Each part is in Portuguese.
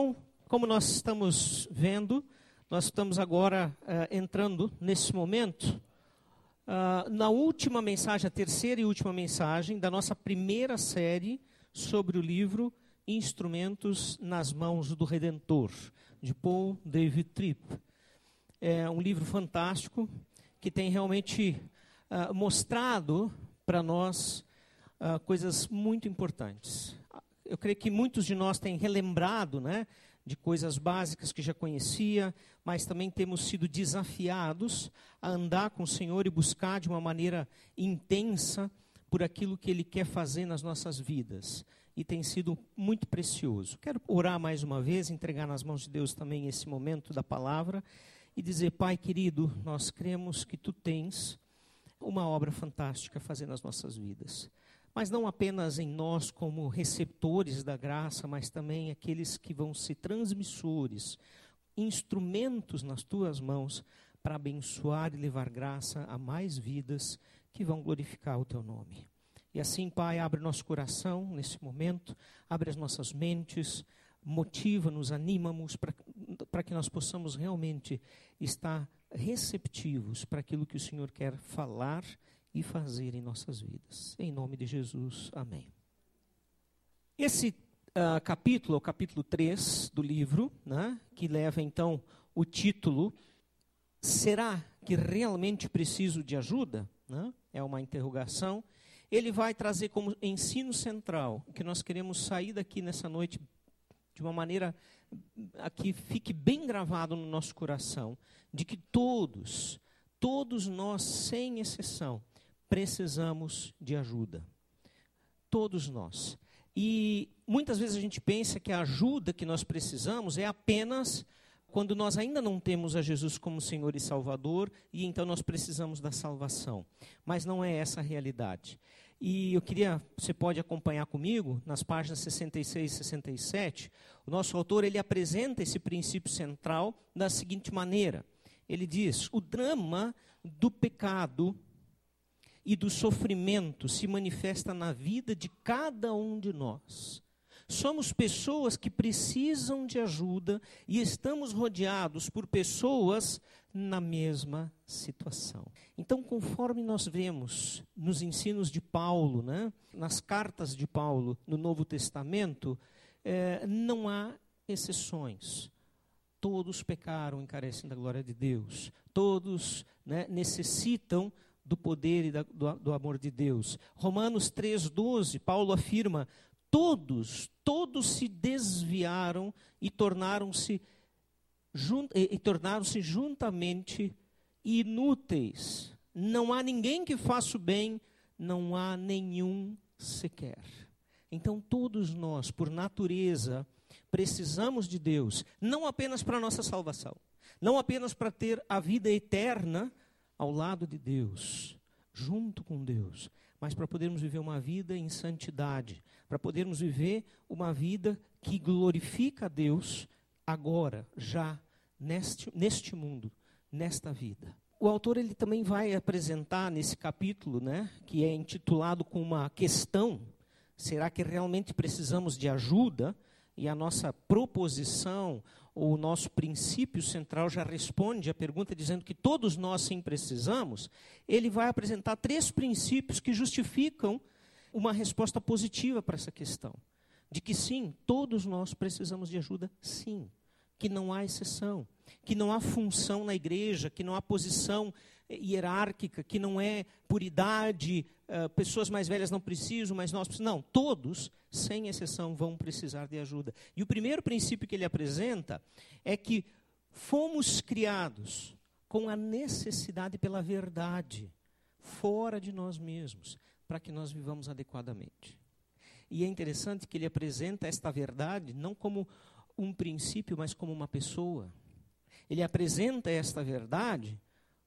Então, como nós estamos vendo, nós estamos agora uh, entrando nesse momento uh, na última mensagem, a terceira e última mensagem da nossa primeira série sobre o livro Instrumentos nas Mãos do Redentor, de Paul David Tripp. É um livro fantástico que tem realmente uh, mostrado para nós uh, coisas muito importantes. Eu creio que muitos de nós têm relembrado né, de coisas básicas que já conhecia, mas também temos sido desafiados a andar com o Senhor e buscar de uma maneira intensa por aquilo que Ele quer fazer nas nossas vidas. E tem sido muito precioso. Quero orar mais uma vez, entregar nas mãos de Deus também esse momento da palavra e dizer: Pai querido, nós cremos que Tu tens uma obra fantástica a fazer nas nossas vidas mas não apenas em nós como receptores da graça, mas também aqueles que vão ser transmissores, instrumentos nas tuas mãos para abençoar e levar graça a mais vidas que vão glorificar o teu nome. E assim, Pai, abre nosso coração nesse momento, abre as nossas mentes, motiva-nos, anima-nos para que nós possamos realmente estar receptivos para aquilo que o Senhor quer falar e fazer em nossas vidas. Em nome de Jesus, amém. Esse uh, capítulo, o capítulo 3 do livro, né, que leva então o título Será que realmente preciso de ajuda? Né? É uma interrogação. Ele vai trazer como ensino central que nós queremos sair daqui nessa noite de uma maneira que fique bem gravado no nosso coração, de que todos, todos nós, sem exceção, precisamos de ajuda. Todos nós. E muitas vezes a gente pensa que a ajuda que nós precisamos é apenas quando nós ainda não temos a Jesus como Senhor e Salvador e então nós precisamos da salvação. Mas não é essa a realidade. E eu queria, você pode acompanhar comigo nas páginas 66 e 67, o nosso autor ele apresenta esse princípio central da seguinte maneira. Ele diz: "O drama do pecado e do sofrimento se manifesta na vida de cada um de nós. Somos pessoas que precisam de ajuda e estamos rodeados por pessoas na mesma situação. Então, conforme nós vemos nos ensinos de Paulo, né, nas cartas de Paulo no Novo Testamento, é, não há exceções. Todos pecaram e carecem da glória de Deus. Todos né, necessitam do poder e da, do, do amor de Deus. Romanos 3,12, Paulo afirma: todos, todos se desviaram e tornaram-se e, e tornaram-se juntamente inúteis. Não há ninguém que faça o bem, não há nenhum sequer. Então todos nós, por natureza, precisamos de Deus, não apenas para a nossa salvação, não apenas para ter a vida eterna, ao lado de Deus, junto com Deus, mas para podermos viver uma vida em santidade, para podermos viver uma vida que glorifica a Deus agora, já, neste, neste mundo, nesta vida. O autor ele também vai apresentar nesse capítulo, né, que é intitulado com uma questão: será que realmente precisamos de ajuda? E a nossa proposição o nosso princípio central já responde à pergunta dizendo que todos nós sim precisamos, ele vai apresentar três princípios que justificam uma resposta positiva para essa questão. De que sim, todos nós precisamos de ajuda, sim. Que não há exceção, que não há função na igreja, que não há posição hierárquica, que não é por idade, uh, pessoas mais velhas não precisam, mas nós precisamos. Não, todos, sem exceção, vão precisar de ajuda. E o primeiro princípio que ele apresenta é que fomos criados com a necessidade pela verdade, fora de nós mesmos, para que nós vivamos adequadamente. E é interessante que ele apresenta esta verdade não como um princípio, mas como uma pessoa. Ele apresenta esta verdade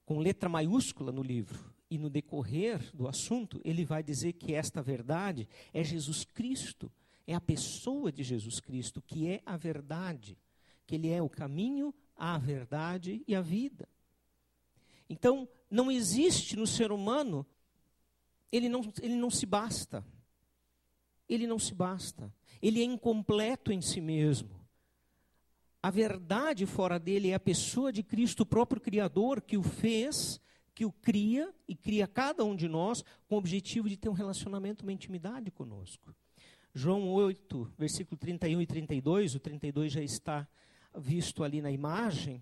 com letra maiúscula no livro. E no decorrer do assunto, ele vai dizer que esta verdade é Jesus Cristo, é a pessoa de Jesus Cristo, que é a verdade, que ele é o caminho, a verdade e a vida. Então, não existe no ser humano, ele não, ele não se basta. Ele não se basta. Ele é incompleto em si mesmo. A verdade fora dele é a pessoa de Cristo, o próprio Criador, que o fez, que o cria e cria cada um de nós com o objetivo de ter um relacionamento, uma intimidade conosco. João 8, versículo 31 e 32, o 32 já está visto ali na imagem.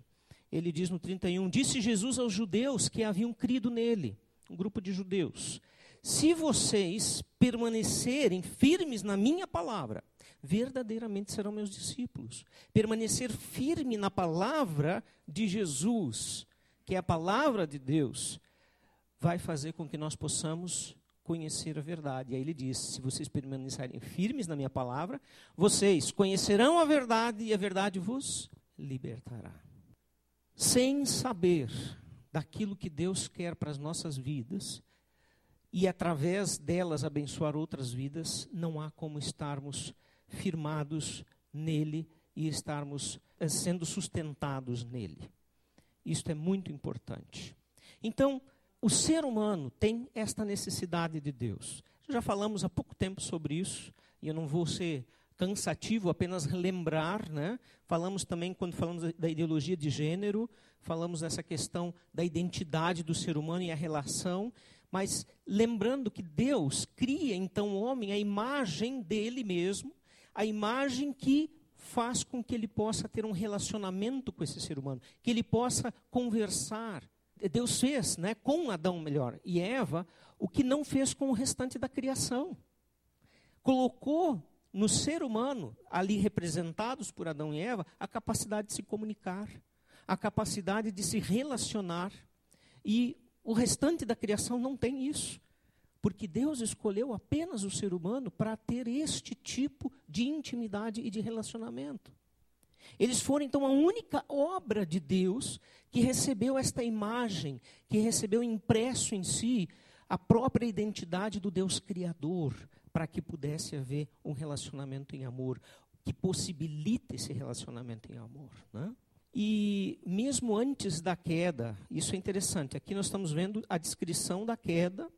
Ele diz no 31: Disse Jesus aos judeus que haviam crido nele, um grupo de judeus: Se vocês permanecerem firmes na minha palavra, verdadeiramente serão meus discípulos. Permanecer firme na palavra de Jesus, que é a palavra de Deus, vai fazer com que nós possamos conhecer a verdade. E aí ele diz: se vocês permanecerem firmes na minha palavra, vocês conhecerão a verdade e a verdade vos libertará. Sem saber daquilo que Deus quer para as nossas vidas e através delas abençoar outras vidas, não há como estarmos firmados nele e estarmos eh, sendo sustentados nele. Isto é muito importante. Então, o ser humano tem esta necessidade de Deus. Já falamos há pouco tempo sobre isso, e eu não vou ser cansativo apenas lembrar, né? Falamos também quando falamos da ideologia de gênero, falamos dessa questão da identidade do ser humano e a relação, mas lembrando que Deus cria então o homem a imagem dele mesmo, a imagem que faz com que ele possa ter um relacionamento com esse ser humano, que ele possa conversar. Deus fez, né, com Adão melhor e Eva, o que não fez com o restante da criação. Colocou no ser humano, ali representados por Adão e Eva, a capacidade de se comunicar, a capacidade de se relacionar. E o restante da criação não tem isso. Porque Deus escolheu apenas o ser humano para ter este tipo de intimidade e de relacionamento. Eles foram então a única obra de Deus que recebeu esta imagem, que recebeu impresso em si a própria identidade do Deus Criador, para que pudesse haver um relacionamento em amor, que possibilita esse relacionamento em amor. Né? E mesmo antes da queda, isso é interessante, aqui nós estamos vendo a descrição da queda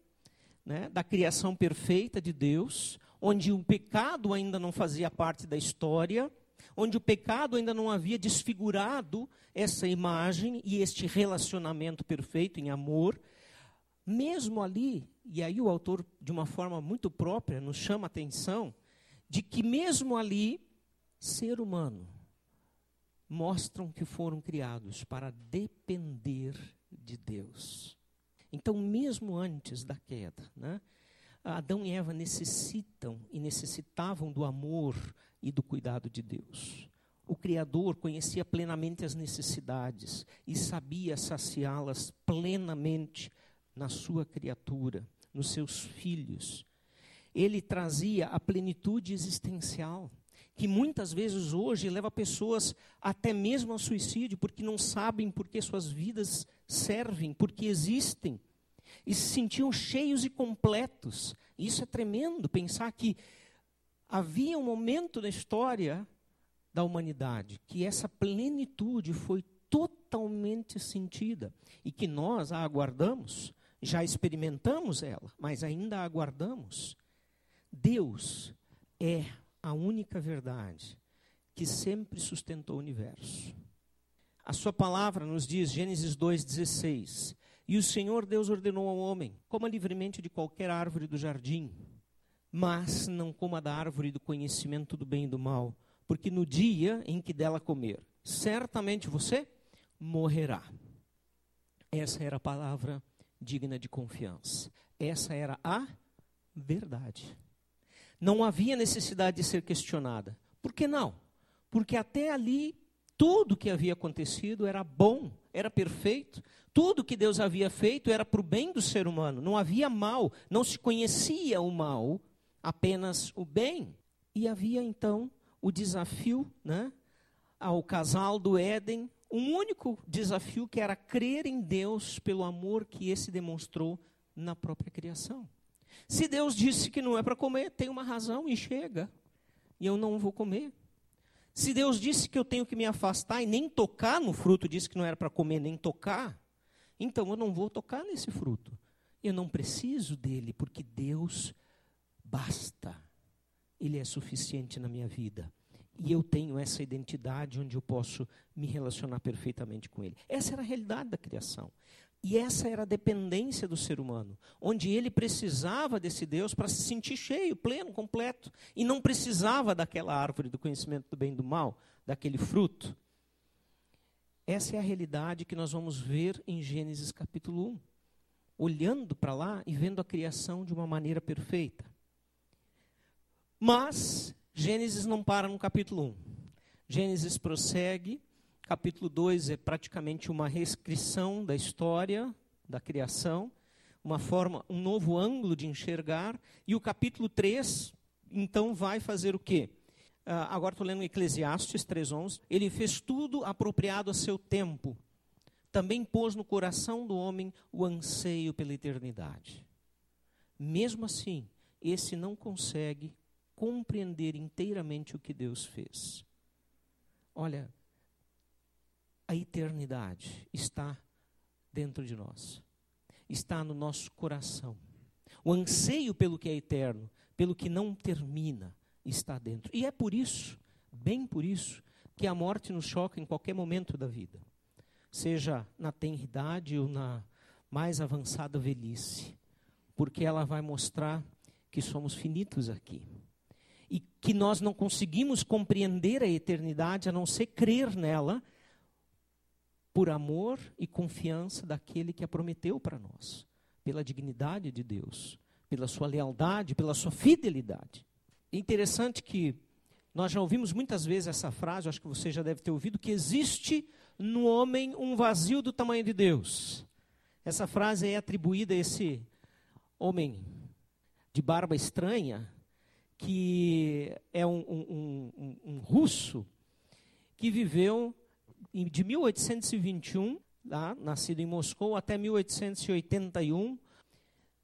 né, da criação perfeita de Deus, onde o pecado ainda não fazia parte da história, onde o pecado ainda não havia desfigurado essa imagem e este relacionamento perfeito em amor. Mesmo ali, e aí o autor, de uma forma muito própria, nos chama a atenção de que, mesmo ali, ser humano mostram que foram criados para depender de Deus. Então, mesmo antes da queda, né, Adão e Eva necessitam e necessitavam do amor e do cuidado de Deus. O Criador conhecia plenamente as necessidades e sabia saciá-las plenamente na sua criatura, nos seus filhos. Ele trazia a plenitude existencial, que muitas vezes hoje leva pessoas até mesmo ao suicídio, porque não sabem por que suas vidas servem, porque existem, e se sentiam cheios e completos. Isso é tremendo, pensar que havia um momento na história da humanidade que essa plenitude foi totalmente sentida e que nós a aguardamos, já experimentamos ela, mas ainda a aguardamos. Deus é a única verdade que sempre sustentou o universo. A sua palavra nos diz, Gênesis 2,16: E o Senhor Deus ordenou ao homem: coma livremente de qualquer árvore do jardim, mas não coma da árvore do conhecimento do bem e do mal, porque no dia em que dela comer, certamente você morrerá. Essa era a palavra digna de confiança. Essa era a verdade. Não havia necessidade de ser questionada. Por que não? Porque até ali tudo que havia acontecido era bom, era perfeito. Tudo que Deus havia feito era para o bem do ser humano. Não havia mal, não se conhecia o mal, apenas o bem. E havia então o desafio né, ao casal do Éden, um único desafio que era crer em Deus pelo amor que esse demonstrou na própria criação. Se Deus disse que não é para comer, tem uma razão e chega. E eu não vou comer. Se Deus disse que eu tenho que me afastar e nem tocar no fruto, disse que não era para comer nem tocar, então eu não vou tocar nesse fruto. Eu não preciso dele, porque Deus basta. Ele é suficiente na minha vida. E eu tenho essa identidade onde eu posso me relacionar perfeitamente com Ele. Essa era a realidade da criação. E essa era a dependência do ser humano, onde ele precisava desse Deus para se sentir cheio, pleno, completo, e não precisava daquela árvore do conhecimento do bem e do mal, daquele fruto. Essa é a realidade que nós vamos ver em Gênesis capítulo 1, olhando para lá e vendo a criação de uma maneira perfeita. Mas Gênesis não para no capítulo 1. Gênesis prossegue Capítulo 2 é praticamente uma reescrição da história da criação, uma forma, um novo ângulo de enxergar. E o capítulo 3, então, vai fazer o quê? Uh, agora estou lendo Eclesiastes 3.11. Ele fez tudo apropriado a seu tempo. Também pôs no coração do homem o anseio pela eternidade. Mesmo assim, esse não consegue compreender inteiramente o que Deus fez. Olha, a eternidade está dentro de nós, está no nosso coração. O anseio pelo que é eterno, pelo que não termina, está dentro. E é por isso, bem por isso, que a morte nos choca em qualquer momento da vida, seja na tenridade ou na mais avançada velhice, porque ela vai mostrar que somos finitos aqui e que nós não conseguimos compreender a eternidade a não ser crer nela por amor e confiança daquele que a prometeu para nós, pela dignidade de Deus, pela sua lealdade, pela sua fidelidade. É interessante que nós já ouvimos muitas vezes essa frase, acho que você já deve ter ouvido, que existe no homem um vazio do tamanho de Deus. Essa frase é atribuída a esse homem de barba estranha, que é um, um, um, um russo que viveu de 1821, lá, nascido em Moscou, até 1881,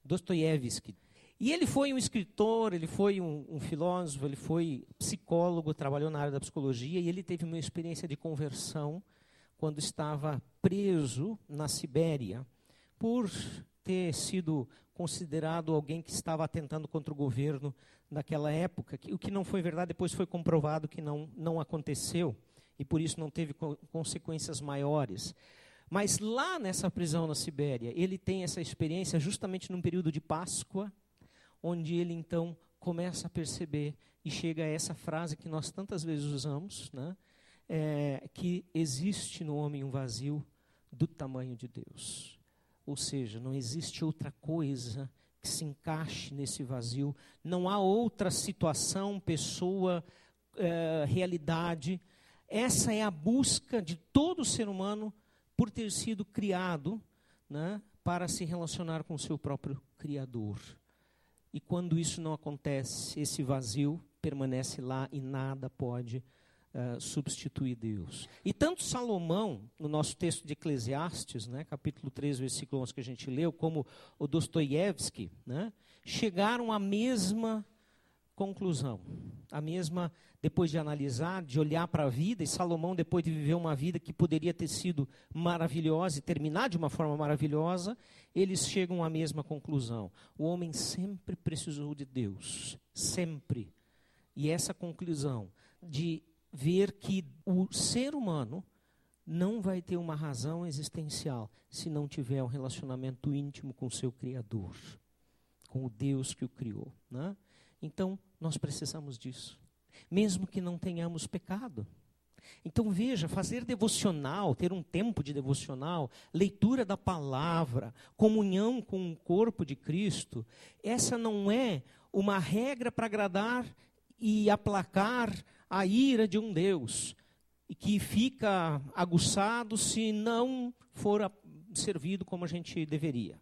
Dostoiévski. E ele foi um escritor, ele foi um, um, filósofo, ele foi psicólogo, trabalhou na área da psicologia e ele teve uma experiência de conversão quando estava preso na Sibéria por ter sido considerado alguém que estava atentando contra o governo naquela época, que, o que não foi verdade, depois foi comprovado que não, não aconteceu e por isso não teve co consequências maiores. Mas lá nessa prisão na Sibéria, ele tem essa experiência justamente num período de Páscoa, onde ele então começa a perceber e chega a essa frase que nós tantas vezes usamos, né? É, que existe no homem um vazio do tamanho de Deus. Ou seja, não existe outra coisa que se encaixe nesse vazio, não há outra situação, pessoa, é, realidade essa é a busca de todo ser humano por ter sido criado né, para se relacionar com o seu próprio Criador. E quando isso não acontece, esse vazio permanece lá e nada pode uh, substituir Deus. E tanto Salomão, no nosso texto de Eclesiastes, né, capítulo 3, versículo 11 que a gente leu, como o Dostoiévski, né, chegaram à mesma conclusão, a mesma depois de analisar, de olhar para a vida, e Salomão, depois de viver uma vida que poderia ter sido maravilhosa e terminar de uma forma maravilhosa, eles chegam à mesma conclusão. O homem sempre precisou de Deus, sempre. E essa conclusão de ver que o ser humano não vai ter uma razão existencial se não tiver um relacionamento íntimo com seu Criador, com o Deus que o criou. Né? Então, nós precisamos disso mesmo que não tenhamos pecado. Então veja, fazer devocional, ter um tempo de devocional, leitura da palavra, comunhão com o corpo de Cristo, essa não é uma regra para agradar e aplacar a ira de um Deus que fica aguçado se não for servido como a gente deveria.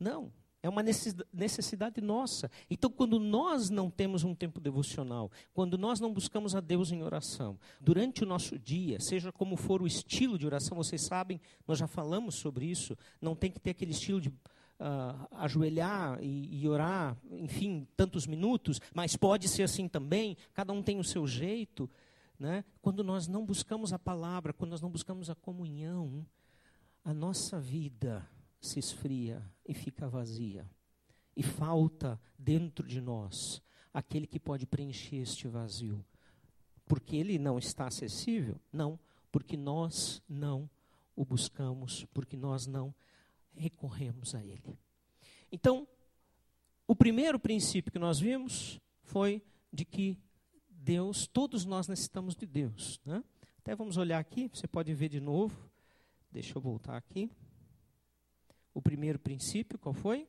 Não, é uma necessidade nossa. Então, quando nós não temos um tempo devocional, quando nós não buscamos a Deus em oração, durante o nosso dia, seja como for o estilo de oração, vocês sabem, nós já falamos sobre isso, não tem que ter aquele estilo de Uh, ajoelhar e, e, orar, enfim, tantos minutos, mas pode ser assim também, cada um tem o seu jeito. Né? Quando nós não buscamos a palavra, quando nós não buscamos a comunhão, a nossa vida se esfria e fica vazia. E falta dentro de nós aquele que pode preencher este vazio. porque ele não está acessível? Não, porque nós não o buscamos, porque nós não recorremos a ele. Então, o primeiro princípio que nós vimos foi de que Deus, todos nós necessitamos de Deus. Né? Até vamos olhar aqui, você pode ver de novo. Deixa eu voltar aqui. O primeiro princípio, qual foi?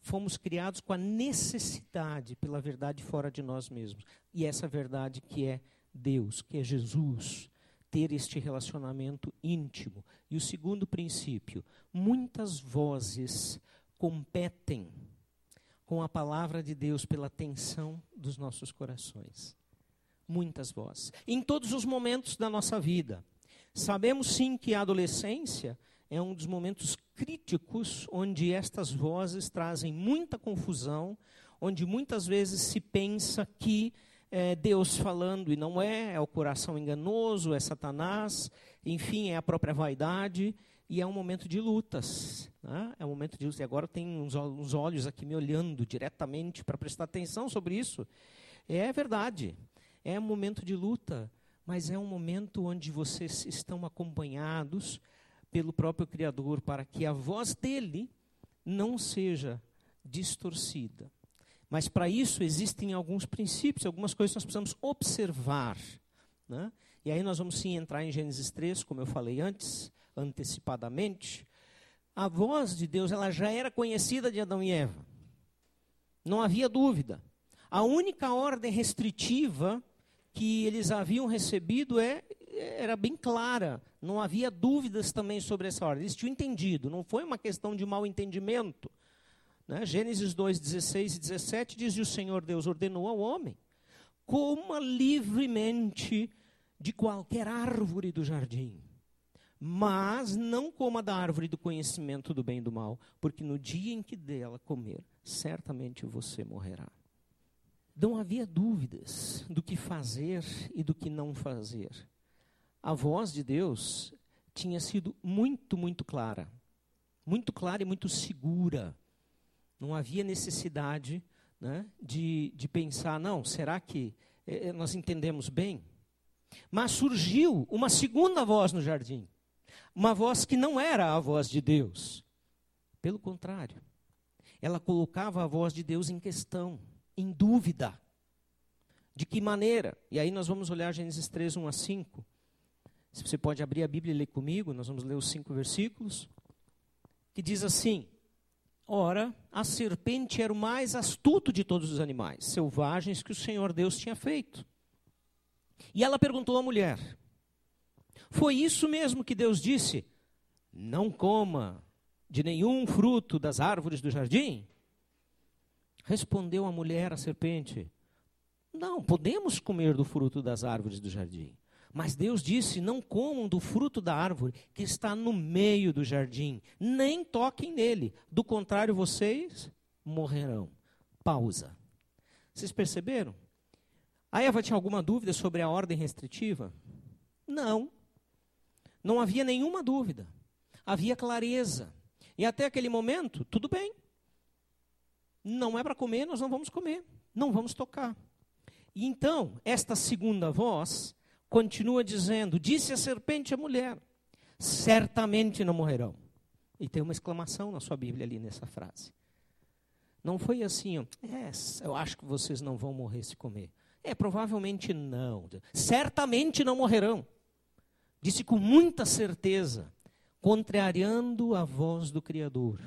Fomos criados com a necessidade pela verdade fora de nós mesmos. E essa verdade que é Deus, que é Jesus, ter este relacionamento íntimo. E o segundo princípio, muitas vozes competem com a palavra de Deus pela atenção dos nossos corações. Muitas vozes. Em todos os momentos da nossa vida. Sabemos sim que a adolescência é um dos momentos críticos onde estas vozes trazem muita confusão, onde muitas vezes se pensa que é Deus falando e não é, é o coração enganoso, é Satanás, enfim, é a própria vaidade e é um momento de lutas. Né? É um momento de lutas. E agora tem uns, uns olhos aqui me olhando diretamente para prestar atenção sobre isso. É verdade. É um momento de luta, mas é um momento onde vocês estão acompanhados pelo próprio Criador para que a voz dele não seja distorcida. Mas para isso existem alguns princípios, algumas coisas que nós precisamos observar. Né? E aí nós vamos sim entrar em Gênesis 3, como eu falei antes, antecipadamente, a voz de Deus ela já era conhecida de Adão e Eva. Não havia dúvida. A única ordem restritiva que eles haviam recebido é, era bem clara. Não havia dúvidas também sobre essa ordem. Eles tinham entendido. Não foi uma questão de mal entendimento. Né? Gênesis 2, 16 e 17 diz: E o Senhor Deus ordenou ao homem: coma livremente de qualquer árvore do jardim mas não coma da árvore do conhecimento do bem e do mal, porque no dia em que dela comer, certamente você morrerá. Não havia dúvidas do que fazer e do que não fazer. A voz de Deus tinha sido muito, muito clara. Muito clara e muito segura. Não havia necessidade né, de, de pensar, não, será que eh, nós entendemos bem? Mas surgiu uma segunda voz no jardim uma voz que não era a voz de Deus. Pelo contrário, ela colocava a voz de Deus em questão, em dúvida. De que maneira? E aí nós vamos olhar Gênesis 3, 1 a 5. Se você pode abrir a Bíblia e ler comigo, nós vamos ler os cinco versículos. Que diz assim: Ora, a serpente era o mais astuto de todos os animais selvagens que o Senhor Deus tinha feito. E ela perguntou à mulher: foi isso mesmo que Deus disse: não coma de nenhum fruto das árvores do jardim? Respondeu a mulher à serpente: Não, podemos comer do fruto das árvores do jardim. Mas Deus disse: Não comam do fruto da árvore que está no meio do jardim, nem toquem nele, do contrário, vocês morrerão. Pausa. Vocês perceberam? A Eva tinha alguma dúvida sobre a ordem restritiva? Não. Não havia nenhuma dúvida. Havia clareza. E até aquele momento, tudo bem. Não é para comer, nós não vamos comer. Não vamos tocar. E então, esta segunda voz continua dizendo: Disse a serpente à mulher: Certamente não morrerão. E tem uma exclamação na sua Bíblia ali nessa frase. Não foi assim, ó, é, eu acho que vocês não vão morrer se comer. É, provavelmente não. Certamente não morrerão disse com muita certeza, contrariando a voz do Criador: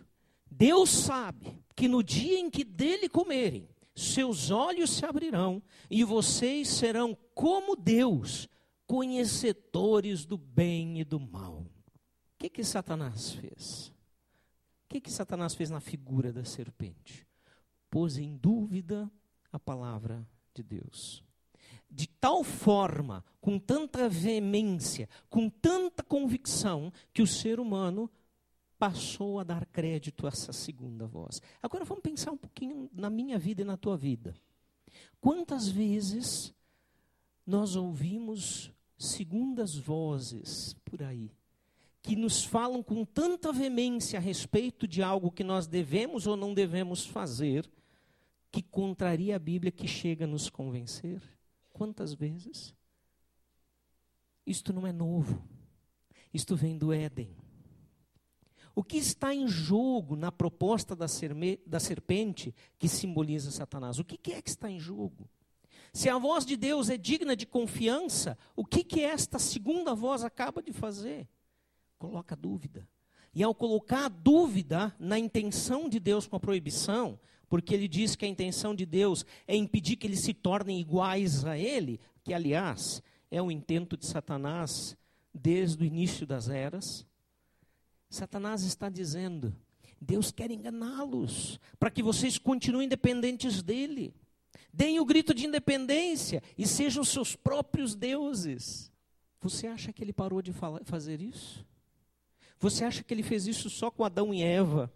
Deus sabe que no dia em que dele comerem, seus olhos se abrirão e vocês serão como Deus, conhecedores do bem e do mal. O que, que Satanás fez? O que, que Satanás fez na figura da serpente? Pôs em dúvida a palavra de Deus de tal forma, com tanta veemência, com tanta convicção, que o ser humano passou a dar crédito a essa segunda voz. Agora vamos pensar um pouquinho na minha vida e na tua vida. Quantas vezes nós ouvimos segundas vozes por aí, que nos falam com tanta veemência a respeito de algo que nós devemos ou não devemos fazer, que contraria a Bíblia que chega a nos convencer? quantas vezes? Isto não é novo. Isto vem do Éden. O que está em jogo na proposta da, da serpente que simboliza Satanás? O que é que está em jogo? Se a voz de Deus é digna de confiança, o que, que esta segunda voz acaba de fazer? Coloca dúvida. E ao colocar dúvida na intenção de Deus com a proibição, porque ele diz que a intenção de Deus é impedir que eles se tornem iguais a ele, que aliás é o intento de Satanás desde o início das eras. Satanás está dizendo: Deus quer enganá-los, para que vocês continuem dependentes dele. Deem o grito de independência e sejam seus próprios deuses. Você acha que ele parou de fazer isso? Você acha que ele fez isso só com Adão e Eva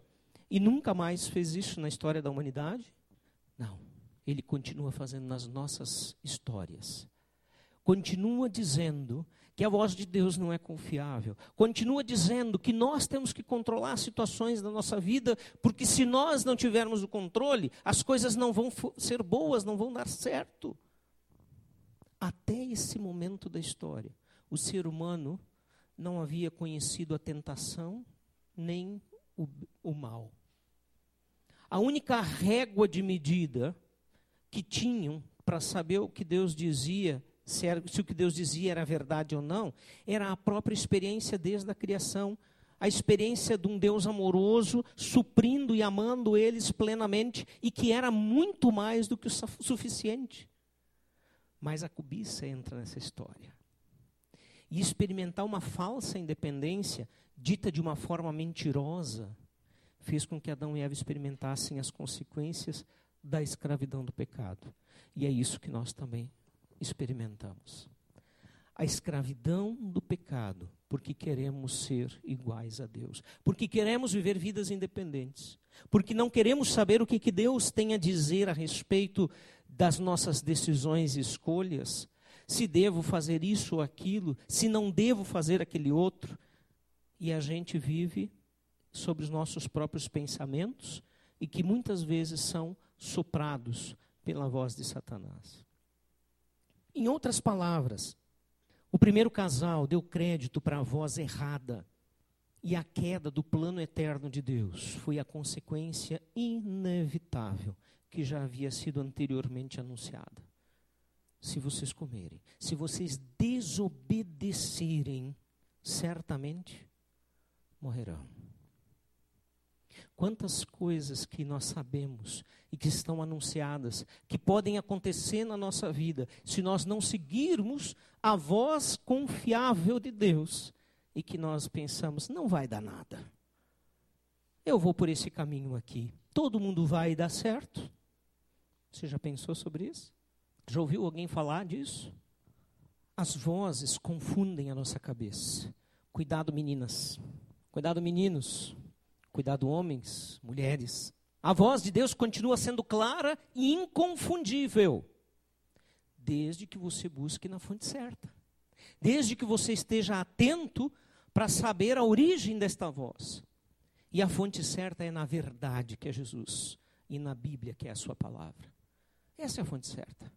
e nunca mais fez isso na história da humanidade? Não. Ele continua fazendo nas nossas histórias. Continua dizendo que a voz de Deus não é confiável. Continua dizendo que nós temos que controlar situações da nossa vida, porque se nós não tivermos o controle, as coisas não vão ser boas, não vão dar certo. Até esse momento da história, o ser humano não havia conhecido a tentação nem o, o mal. A única régua de medida que tinham para saber o que Deus dizia, se, era, se o que Deus dizia era verdade ou não, era a própria experiência desde a criação, a experiência de um Deus amoroso, suprindo e amando eles plenamente, e que era muito mais do que o suficiente. Mas a cobiça entra nessa história. E experimentar uma falsa independência, dita de uma forma mentirosa, fez com que Adão e Eva experimentassem as consequências da escravidão do pecado. E é isso que nós também experimentamos. A escravidão do pecado, porque queremos ser iguais a Deus, porque queremos viver vidas independentes, porque não queremos saber o que, que Deus tem a dizer a respeito das nossas decisões e escolhas, se devo fazer isso ou aquilo, se não devo fazer aquele outro, e a gente vive sobre os nossos próprios pensamentos e que muitas vezes são soprados pela voz de Satanás. Em outras palavras, o primeiro casal deu crédito para a voz errada e a queda do plano eterno de Deus foi a consequência inevitável que já havia sido anteriormente anunciada. Se vocês comerem, se vocês desobedecerem, certamente morrerão. Quantas coisas que nós sabemos e que estão anunciadas, que podem acontecer na nossa vida, se nós não seguirmos a voz confiável de Deus e que nós pensamos, não vai dar nada. Eu vou por esse caminho aqui. Todo mundo vai dar certo? Você já pensou sobre isso? Já ouviu alguém falar disso? As vozes confundem a nossa cabeça. Cuidado, meninas. Cuidado, meninos. Cuidado, homens, mulheres. A voz de Deus continua sendo clara e inconfundível, desde que você busque na fonte certa. Desde que você esteja atento para saber a origem desta voz. E a fonte certa é na verdade, que é Jesus, e na Bíblia, que é a sua palavra. Essa é a fonte certa.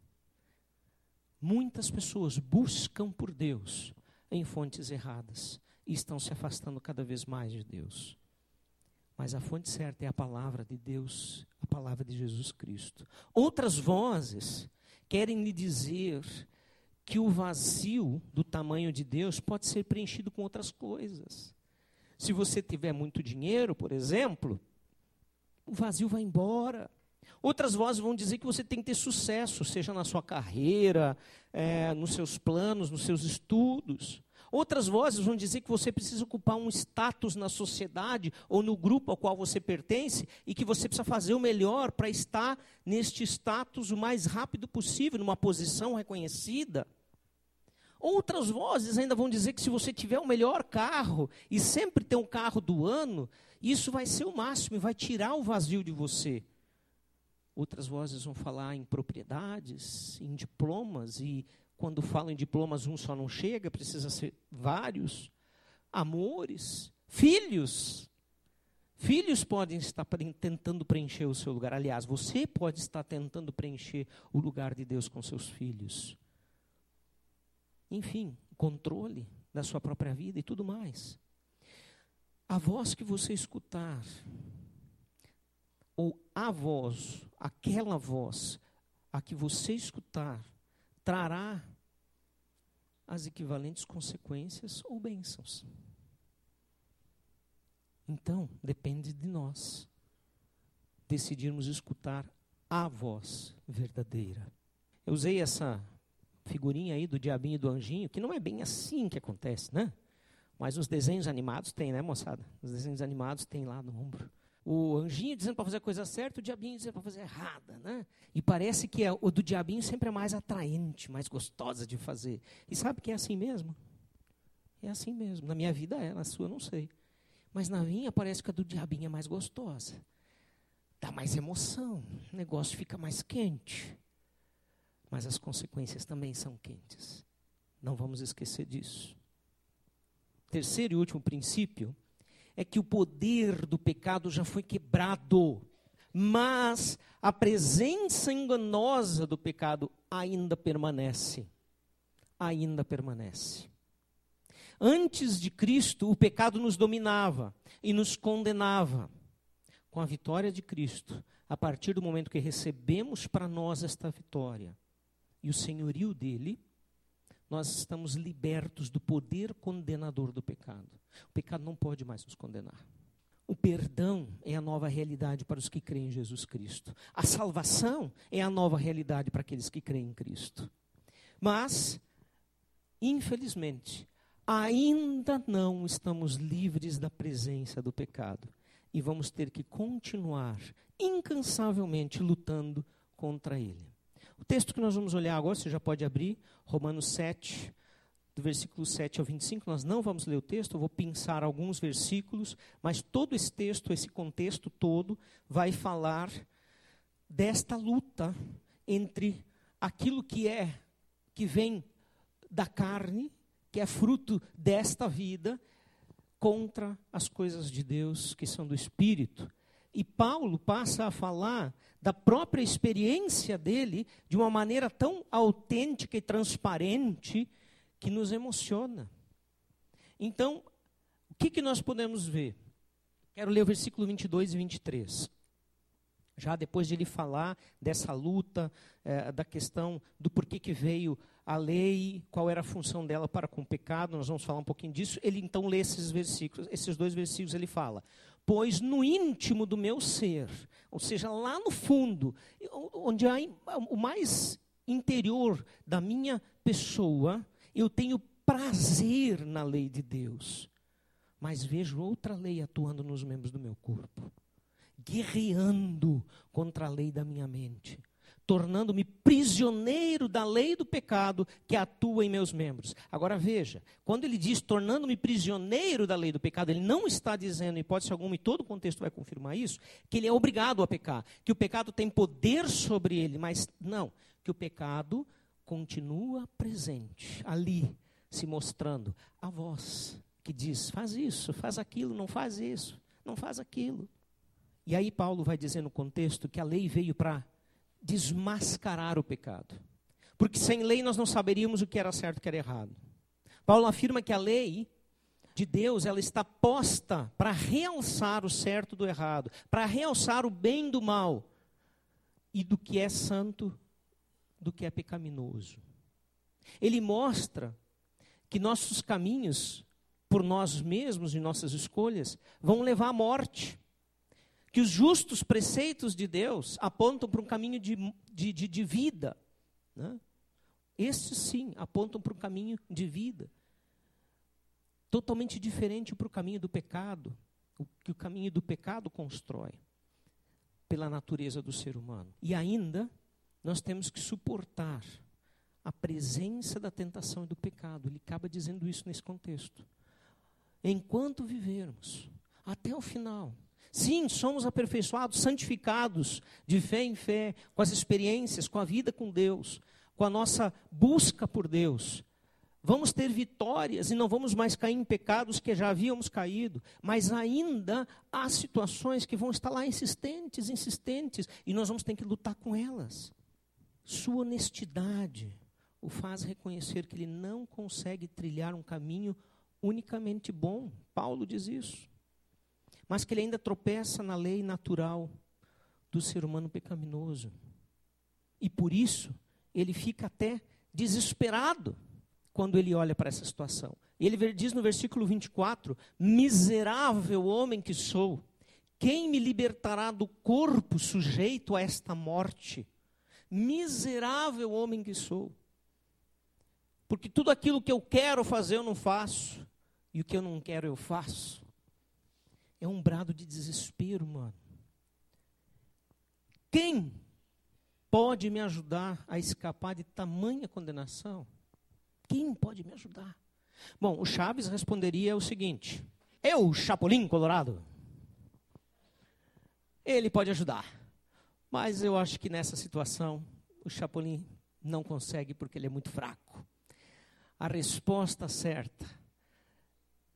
Muitas pessoas buscam por Deus em fontes erradas e estão se afastando cada vez mais de Deus. Mas a fonte certa é a palavra de Deus, a palavra de Jesus Cristo. Outras vozes querem lhe dizer que o vazio do tamanho de Deus pode ser preenchido com outras coisas. Se você tiver muito dinheiro, por exemplo, o vazio vai embora. Outras vozes vão dizer que você tem que ter sucesso, seja na sua carreira, é, nos seus planos, nos seus estudos. Outras vozes vão dizer que você precisa ocupar um status na sociedade ou no grupo ao qual você pertence e que você precisa fazer o melhor para estar neste status o mais rápido possível, numa posição reconhecida. Outras vozes ainda vão dizer que se você tiver o melhor carro e sempre ter um carro do ano, isso vai ser o máximo e vai tirar o vazio de você. Outras vozes vão falar em propriedades, em diplomas e quando falam em diplomas, um só não chega, precisa ser vários. Amores, filhos. Filhos podem estar tentando preencher o seu lugar. Aliás, você pode estar tentando preencher o lugar de Deus com seus filhos. enfim, controle da sua própria vida e tudo mais. A voz que você escutar, ou a voz, aquela voz a que você escutar, trará as equivalentes consequências ou bênçãos. Então, depende de nós decidirmos escutar a voz verdadeira. Eu usei essa figurinha aí do diabinho e do anjinho, que não é bem assim que acontece, né? Mas os desenhos animados tem, né, moçada? Os desenhos animados tem lá no ombro. O anjinho dizendo para fazer a coisa certa, o diabinho dizendo para fazer errada, né? E parece que é, o do diabinho sempre é mais atraente, mais gostosa de fazer. E sabe que é assim mesmo? É assim mesmo. Na minha vida é, na sua não sei. Mas na minha parece que a do diabinho é mais gostosa. Dá mais emoção, o negócio fica mais quente. Mas as consequências também são quentes. Não vamos esquecer disso. Terceiro e último princípio é que o poder do pecado já foi quebrado, mas a presença enganosa do pecado ainda permanece. Ainda permanece. Antes de Cristo, o pecado nos dominava e nos condenava. Com a vitória de Cristo, a partir do momento que recebemos para nós esta vitória e o senhorio dele, nós estamos libertos do poder condenador do pecado. O pecado não pode mais nos condenar. O perdão é a nova realidade para os que creem em Jesus Cristo. A salvação é a nova realidade para aqueles que creem em Cristo. Mas, infelizmente, ainda não estamos livres da presença do pecado. E vamos ter que continuar incansavelmente lutando contra ele. O texto que nós vamos olhar agora, você já pode abrir, Romanos 7, do versículo 7 ao 25. Nós não vamos ler o texto, eu vou pensar alguns versículos, mas todo esse texto, esse contexto todo, vai falar desta luta entre aquilo que é, que vem da carne, que é fruto desta vida, contra as coisas de Deus que são do Espírito. E Paulo passa a falar da própria experiência dele de uma maneira tão autêntica e transparente que nos emociona. Então, o que, que nós podemos ver? Quero ler o versículo 22 e 23. Já depois de ele falar dessa luta, eh, da questão do porquê que veio a lei, qual era a função dela para com o pecado, nós vamos falar um pouquinho disso. Ele então lê esses versículos, esses dois versículos ele fala: pois no íntimo do meu ser, ou seja, lá no fundo, onde há o mais interior da minha pessoa, eu tenho prazer na lei de Deus, mas vejo outra lei atuando nos membros do meu corpo, guerreando contra a lei da minha mente tornando-me prisioneiro da lei do pecado que atua em meus membros. Agora veja, quando ele diz tornando-me prisioneiro da lei do pecado, ele não está dizendo, em hipótese alguma, e todo o contexto vai confirmar isso, que ele é obrigado a pecar, que o pecado tem poder sobre ele, mas não, que o pecado continua presente, ali, se mostrando a voz que diz: faz isso, faz aquilo, não faz isso, não faz aquilo. E aí Paulo vai dizer no contexto que a lei veio para desmascarar o pecado. Porque sem lei nós não saberíamos o que era certo e o que era errado. Paulo afirma que a lei de Deus, ela está posta para realçar o certo do errado, para realçar o bem do mal e do que é santo, do que é pecaminoso. Ele mostra que nossos caminhos, por nós mesmos e nossas escolhas, vão levar à morte que os justos preceitos de Deus apontam para um caminho de, de, de, de vida. Né? Sim apontam para um caminho de vida. Totalmente diferente para o caminho do pecado, o que o caminho do pecado constrói, pela natureza do ser humano. E ainda, nós temos que suportar a presença da tentação e do pecado. Ele acaba dizendo isso nesse contexto. Enquanto vivermos, até o final, Sim, somos aperfeiçoados, santificados de fé em fé, com as experiências, com a vida com Deus, com a nossa busca por Deus. Vamos ter vitórias e não vamos mais cair em pecados que já havíamos caído, mas ainda há situações que vão estar lá insistentes, insistentes, e nós vamos ter que lutar com elas. Sua honestidade, o faz reconhecer que ele não consegue trilhar um caminho unicamente bom. Paulo diz isso. Mas que ele ainda tropeça na lei natural do ser humano pecaminoso. E por isso, ele fica até desesperado quando ele olha para essa situação. Ele diz no versículo 24: Miserável homem que sou, quem me libertará do corpo sujeito a esta morte? Miserável homem que sou. Porque tudo aquilo que eu quero fazer eu não faço, e o que eu não quero eu faço. É um brado de desespero, mano. Quem pode me ajudar a escapar de tamanha condenação? Quem pode me ajudar? Bom, o Chaves responderia o seguinte: Eu, Chapolin Colorado. Ele pode ajudar. Mas eu acho que nessa situação o Chapolin não consegue porque ele é muito fraco. A resposta certa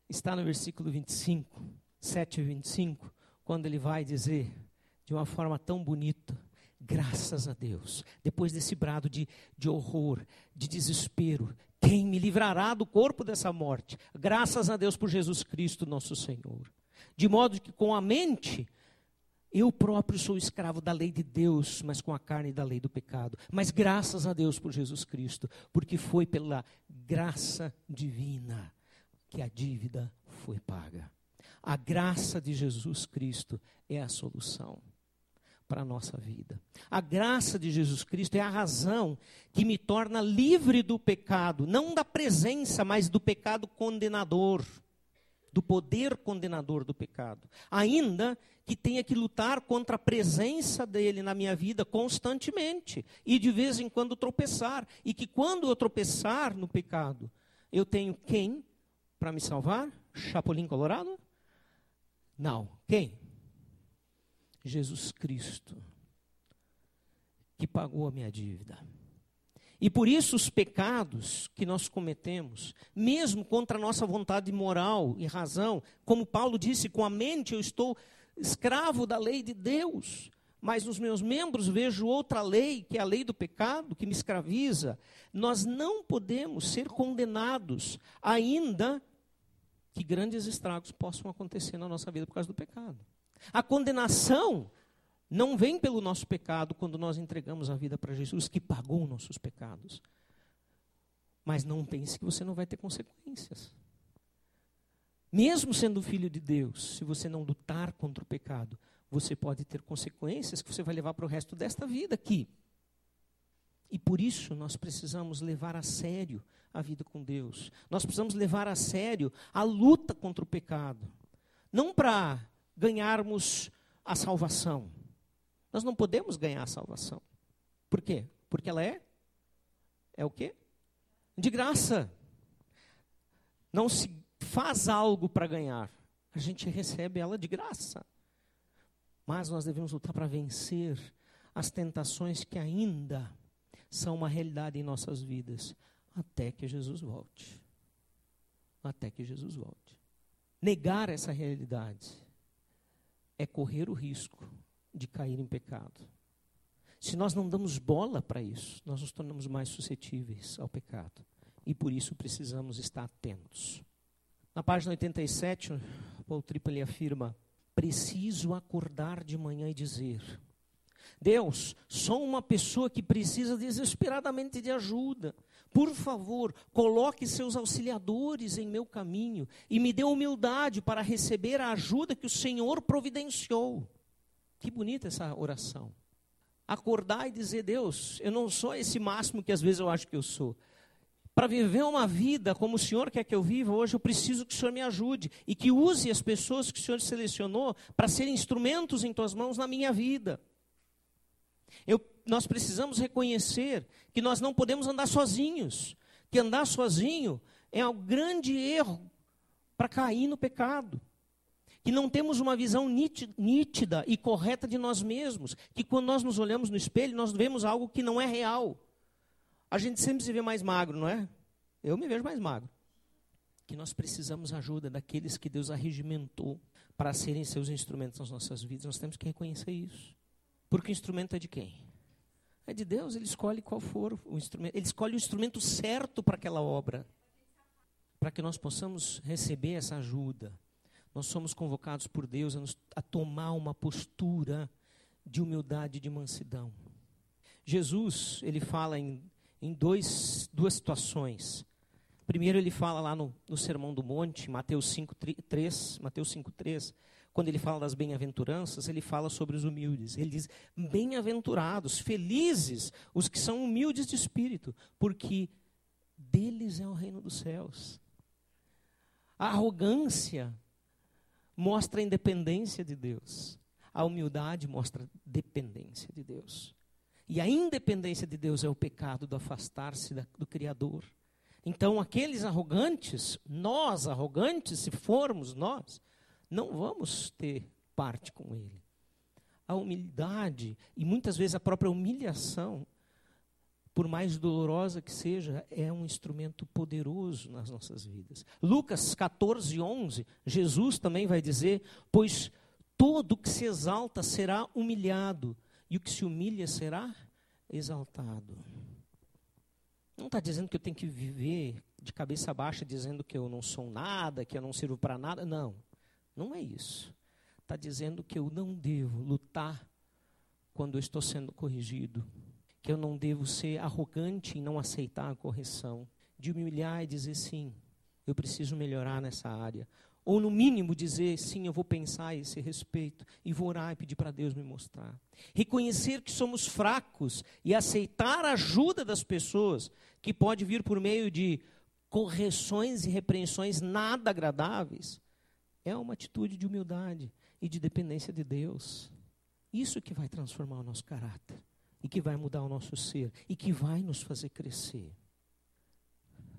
está no versículo 25, 7 e 25, quando ele vai dizer de uma forma tão bonita: Graças a Deus, depois desse brado de, de horror, de desespero, quem me livrará do corpo dessa morte? Graças a Deus por Jesus Cristo, nosso Senhor. De modo que com a mente, eu próprio sou escravo da lei de Deus, mas com a carne da lei do pecado. Mas graças a Deus por Jesus Cristo, porque foi pela graça divina que a dívida foi paga. A graça de Jesus Cristo é a solução para a nossa vida. A graça de Jesus Cristo é a razão que me torna livre do pecado, não da presença, mas do pecado condenador, do poder condenador do pecado. Ainda que tenha que lutar contra a presença dele na minha vida constantemente e de vez em quando tropeçar, e que quando eu tropeçar no pecado, eu tenho quem para me salvar? Chapolin Colorado? Não. Quem? Jesus Cristo, que pagou a minha dívida. E por isso os pecados que nós cometemos, mesmo contra a nossa vontade moral e razão, como Paulo disse, com a mente eu estou escravo da lei de Deus, mas nos meus membros vejo outra lei, que é a lei do pecado, que me escraviza. Nós não podemos ser condenados, ainda que grandes estragos possam acontecer na nossa vida por causa do pecado. A condenação não vem pelo nosso pecado quando nós entregamos a vida para Jesus, que pagou nossos pecados. Mas não pense que você não vai ter consequências. Mesmo sendo filho de Deus, se você não lutar contra o pecado, você pode ter consequências que você vai levar para o resto desta vida aqui. E por isso nós precisamos levar a sério a vida com Deus. Nós precisamos levar a sério a luta contra o pecado. Não para ganharmos a salvação. Nós não podemos ganhar a salvação. Por quê? Porque ela é é o quê? De graça. Não se faz algo para ganhar. A gente recebe ela de graça. Mas nós devemos lutar para vencer as tentações que ainda são uma realidade em nossas vidas, até que Jesus volte. Até que Jesus volte. Negar essa realidade é correr o risco de cair em pecado. Se nós não damos bola para isso, nós nos tornamos mais suscetíveis ao pecado. E por isso precisamos estar atentos. Na página 87, Paul Tripp afirma: preciso acordar de manhã e dizer: Deus, sou uma pessoa que precisa desesperadamente de ajuda. Por favor, coloque seus auxiliadores em meu caminho e me dê humildade para receber a ajuda que o Senhor providenciou. Que bonita essa oração. Acordar e dizer: Deus, eu não sou esse máximo que às vezes eu acho que eu sou. Para viver uma vida como o Senhor quer que eu viva, hoje eu preciso que o Senhor me ajude e que use as pessoas que o Senhor selecionou para serem instrumentos em tuas mãos na minha vida. Eu, nós precisamos reconhecer que nós não podemos andar sozinhos, que andar sozinho é um grande erro para cair no pecado. Que não temos uma visão nítida e correta de nós mesmos, que quando nós nos olhamos no espelho, nós vemos algo que não é real. A gente sempre se vê mais magro, não é? Eu me vejo mais magro. Que nós precisamos ajuda daqueles que Deus arregimentou para serem seus instrumentos nas nossas vidas. Nós temos que reconhecer isso. Porque o instrumento é de quem? É de Deus, ele escolhe qual for o instrumento. Ele escolhe o instrumento certo para aquela obra. Para que nós possamos receber essa ajuda. Nós somos convocados por Deus a, nos, a tomar uma postura de humildade e de mansidão. Jesus, ele fala em, em dois, duas situações. Primeiro ele fala lá no, no Sermão do Monte, Mateus 5, 3, Mateus 5, 3, quando ele fala das bem-aventuranças, ele fala sobre os humildes. Ele diz: Bem-aventurados, felizes os que são humildes de espírito, porque deles é o reino dos céus. A arrogância mostra a independência de Deus. A humildade mostra dependência de Deus. E a independência de Deus é o pecado do afastar-se do Criador. Então, aqueles arrogantes, nós arrogantes, se formos nós, não vamos ter parte com Ele. A humildade, e muitas vezes a própria humilhação, por mais dolorosa que seja, é um instrumento poderoso nas nossas vidas. Lucas 14, 11, Jesus também vai dizer: Pois todo que se exalta será humilhado, e o que se humilha será exaltado. Não está dizendo que eu tenho que viver de cabeça baixa, dizendo que eu não sou nada, que eu não sirvo para nada. Não, não é isso. Está dizendo que eu não devo lutar quando eu estou sendo corrigido que eu não devo ser arrogante em não aceitar a correção, de humilhar e dizer sim, eu preciso melhorar nessa área. Ou, no mínimo, dizer sim, eu vou pensar a esse respeito e vou orar e pedir para Deus me mostrar. Reconhecer que somos fracos e aceitar a ajuda das pessoas, que pode vir por meio de correções e repreensões nada agradáveis, é uma atitude de humildade e de dependência de Deus. Isso que vai transformar o nosso caráter e que vai mudar o nosso ser e que vai nos fazer crescer.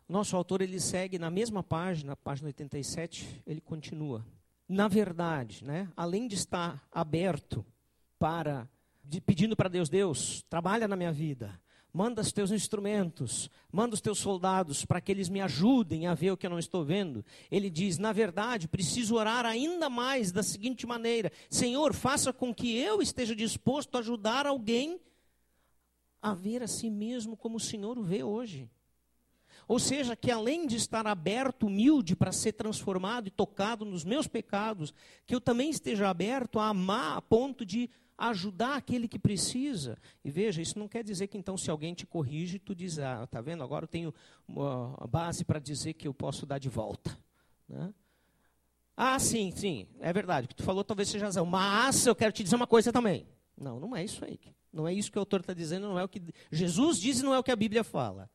Nosso autor ele segue na mesma página, página 87, ele continua. Na verdade, né, além de estar aberto para de, pedindo para Deus, Deus, trabalha na minha vida. Manda os teus instrumentos, manda os teus soldados para que eles me ajudem a ver o que eu não estou vendo. Ele diz: Na verdade, preciso orar ainda mais da seguinte maneira: Senhor, faça com que eu esteja disposto a ajudar alguém a ver a si mesmo como o Senhor o vê hoje. Ou seja, que além de estar aberto, humilde para ser transformado e tocado nos meus pecados, que eu também esteja aberto a amar a ponto de ajudar aquele que precisa. E veja, isso não quer dizer que então se alguém te corrige, tu diz, ah, tá vendo? Agora eu tenho uma base para dizer que eu posso dar de volta. Né? Ah, sim, sim, é verdade. O que tu falou talvez seja razão. Mas eu quero te dizer uma coisa também. Não, não é isso aí. Não é isso que o autor está dizendo, não é o que Jesus diz e não é o que a Bíblia fala.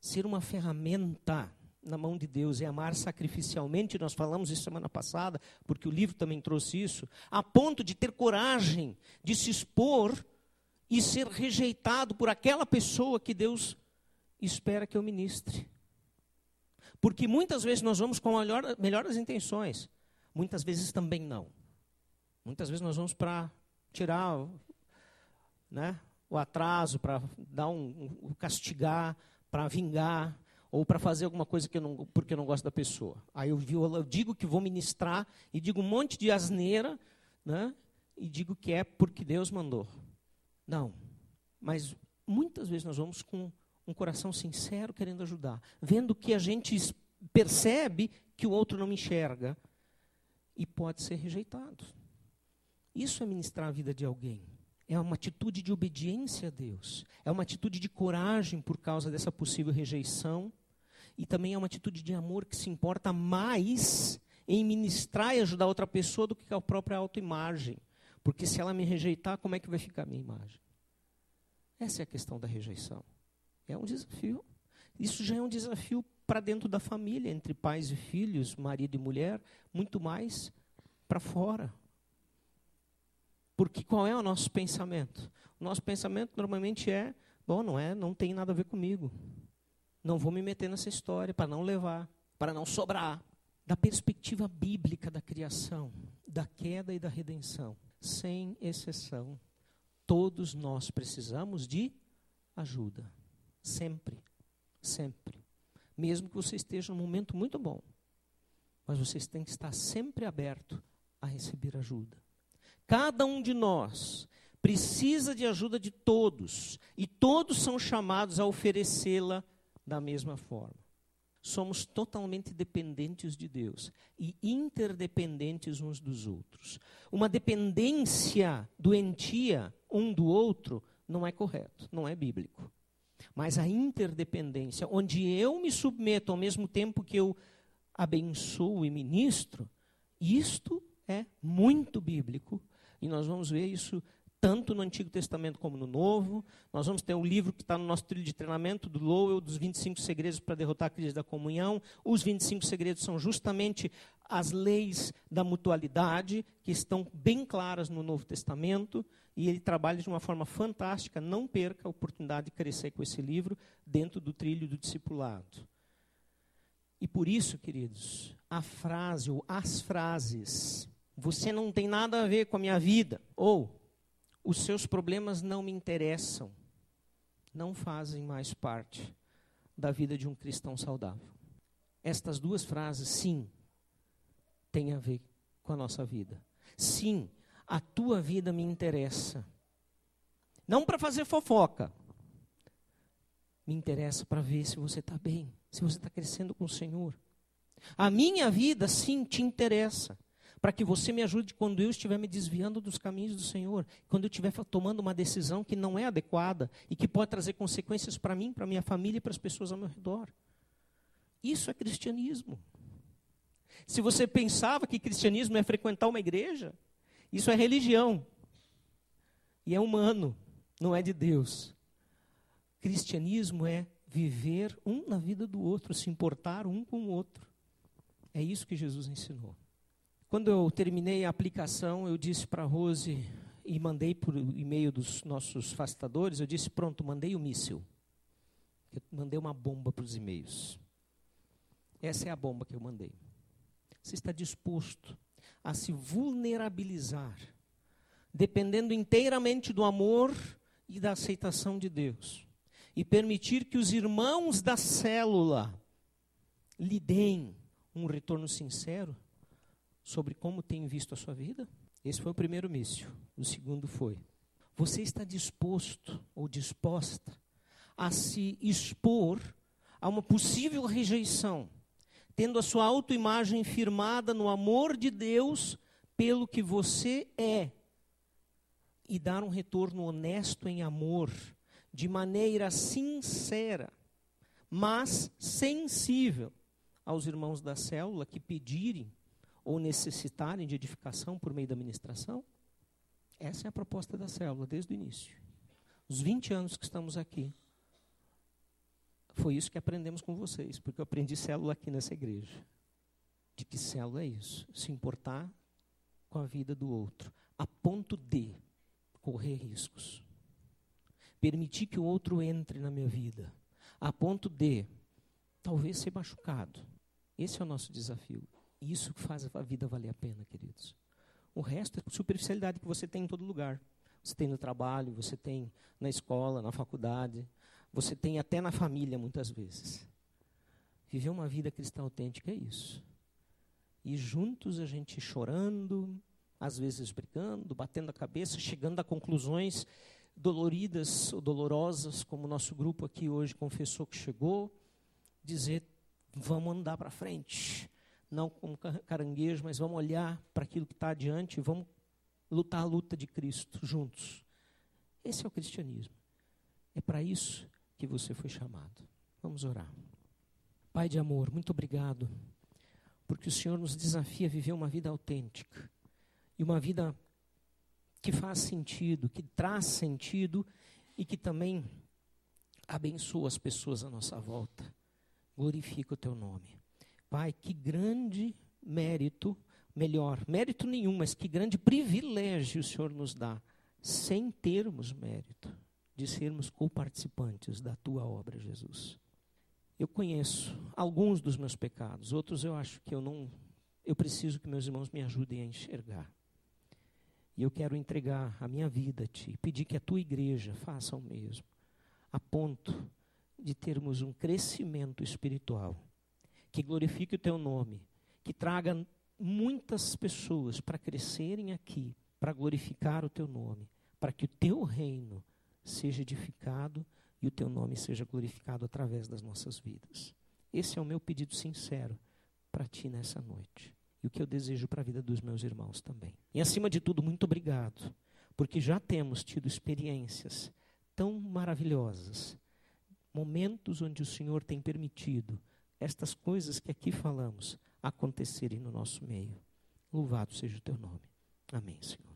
Ser uma ferramenta na mão de Deus e amar sacrificialmente, nós falamos isso semana passada, porque o livro também trouxe isso, a ponto de ter coragem de se expor e ser rejeitado por aquela pessoa que Deus espera que eu ministre. Porque muitas vezes nós vamos com melhor, melhores intenções, muitas vezes também não. Muitas vezes nós vamos para tirar né, o atraso, para dar um, um castigar, para vingar ou para fazer alguma coisa que eu não, porque eu não gosto da pessoa. Aí eu, eu digo que vou ministrar e digo um monte de asneira, né? E digo que é porque Deus mandou. Não. Mas muitas vezes nós vamos com um coração sincero querendo ajudar, vendo que a gente percebe que o outro não enxerga e pode ser rejeitado. Isso é ministrar a vida de alguém é uma atitude de obediência a Deus, é uma atitude de coragem por causa dessa possível rejeição, e também é uma atitude de amor que se importa mais em ministrar e ajudar outra pessoa do que a própria autoimagem. Porque se ela me rejeitar, como é que vai ficar a minha imagem? Essa é a questão da rejeição. É um desafio. Isso já é um desafio para dentro da família, entre pais e filhos, marido e mulher, muito mais para fora. Porque qual é o nosso pensamento? O nosso pensamento normalmente é: bom, não é, não tem nada a ver comigo. Não vou me meter nessa história para não levar, para não sobrar. Da perspectiva bíblica da criação, da queda e da redenção, sem exceção, todos nós precisamos de ajuda. Sempre. Sempre. Mesmo que você esteja num momento muito bom. Mas vocês têm que estar sempre aberto a receber ajuda. Cada um de nós precisa de ajuda de todos, e todos são chamados a oferecê-la da mesma forma. Somos totalmente dependentes de Deus e interdependentes uns dos outros. Uma dependência doentia um do outro não é correto, não é bíblico. Mas a interdependência, onde eu me submeto ao mesmo tempo que eu abençoo e ministro, isto é muito bíblico. E nós vamos ver isso tanto no Antigo Testamento como no Novo. Nós vamos ter um livro que está no nosso trilho de treinamento do Lowell, dos 25 segredos para derrotar a crise da comunhão. Os 25 segredos são justamente as leis da mutualidade, que estão bem claras no Novo Testamento, e ele trabalha de uma forma fantástica. Não perca a oportunidade de crescer com esse livro dentro do trilho do discipulado. E por isso, queridos, a frase ou as frases, você não tem nada a ver com a minha vida, ou os seus problemas não me interessam, não fazem mais parte da vida de um cristão saudável. Estas duas frases, sim, têm a ver com a nossa vida. Sim, a tua vida me interessa. Não para fazer fofoca. Me interessa para ver se você está bem, se você está crescendo com o Senhor. A minha vida, sim, te interessa para que você me ajude quando eu estiver me desviando dos caminhos do Senhor, quando eu estiver tomando uma decisão que não é adequada e que pode trazer consequências para mim, para minha família e para as pessoas ao meu redor. Isso é cristianismo. Se você pensava que cristianismo é frequentar uma igreja, isso é religião. E é humano, não é de Deus. Cristianismo é viver um na vida do outro, se importar um com o outro. É isso que Jesus ensinou. Quando eu terminei a aplicação, eu disse para a Rose e mandei por e-mail dos nossos facilitadores, eu disse, pronto, mandei o míssil. Eu mandei uma bomba para os e-mails. Essa é a bomba que eu mandei. Você está disposto a se vulnerabilizar, dependendo inteiramente do amor e da aceitação de Deus, e permitir que os irmãos da célula lhe deem um retorno sincero? Sobre como tem visto a sua vida? Esse foi o primeiro míssil. O segundo foi: você está disposto ou disposta a se expor a uma possível rejeição, tendo a sua autoimagem firmada no amor de Deus pelo que você é e dar um retorno honesto em amor, de maneira sincera, mas sensível aos irmãos da célula que pedirem ou necessitarem de edificação por meio da ministração? Essa é a proposta da célula desde o início. Os 20 anos que estamos aqui. Foi isso que aprendemos com vocês, porque eu aprendi célula aqui nessa igreja. De que célula é isso? Se importar com a vida do outro, a ponto de correr riscos. Permitir que o outro entre na minha vida, a ponto de talvez ser machucado. Esse é o nosso desafio. Isso faz a vida valer a pena, queridos. O resto é superficialidade que você tem em todo lugar. Você tem no trabalho, você tem na escola, na faculdade, você tem até na família, muitas vezes. Viver uma vida cristã autêntica é isso. E juntos a gente chorando, às vezes brigando, batendo a cabeça, chegando a conclusões doloridas ou dolorosas, como o nosso grupo aqui hoje confessou que chegou, dizer: vamos andar para frente não como caranguejo, mas vamos olhar para aquilo que está adiante e vamos lutar a luta de Cristo juntos. Esse é o cristianismo. É para isso que você foi chamado. Vamos orar. Pai de amor, muito obrigado, porque o Senhor nos desafia a viver uma vida autêntica e uma vida que faz sentido, que traz sentido e que também abençoa as pessoas à nossa volta. Glorifica o teu nome. Pai, que grande mérito, melhor, mérito nenhum, mas que grande privilégio o Senhor nos dá, sem termos mérito, de sermos co-participantes da tua obra, Jesus. Eu conheço alguns dos meus pecados, outros eu acho que eu não, eu preciso que meus irmãos me ajudem a enxergar. E eu quero entregar a minha vida a Ti, pedir que a Tua igreja faça o mesmo, a ponto de termos um crescimento espiritual que glorifique o teu nome, que traga muitas pessoas para crescerem aqui, para glorificar o teu nome, para que o teu reino seja edificado e o teu nome seja glorificado através das nossas vidas. Esse é o meu pedido sincero para ti nessa noite. E o que eu desejo para a vida dos meus irmãos também. E acima de tudo, muito obrigado, porque já temos tido experiências tão maravilhosas, momentos onde o Senhor tem permitido estas coisas que aqui falamos acontecerem no nosso meio. Louvado seja o teu nome. Amém, Senhor.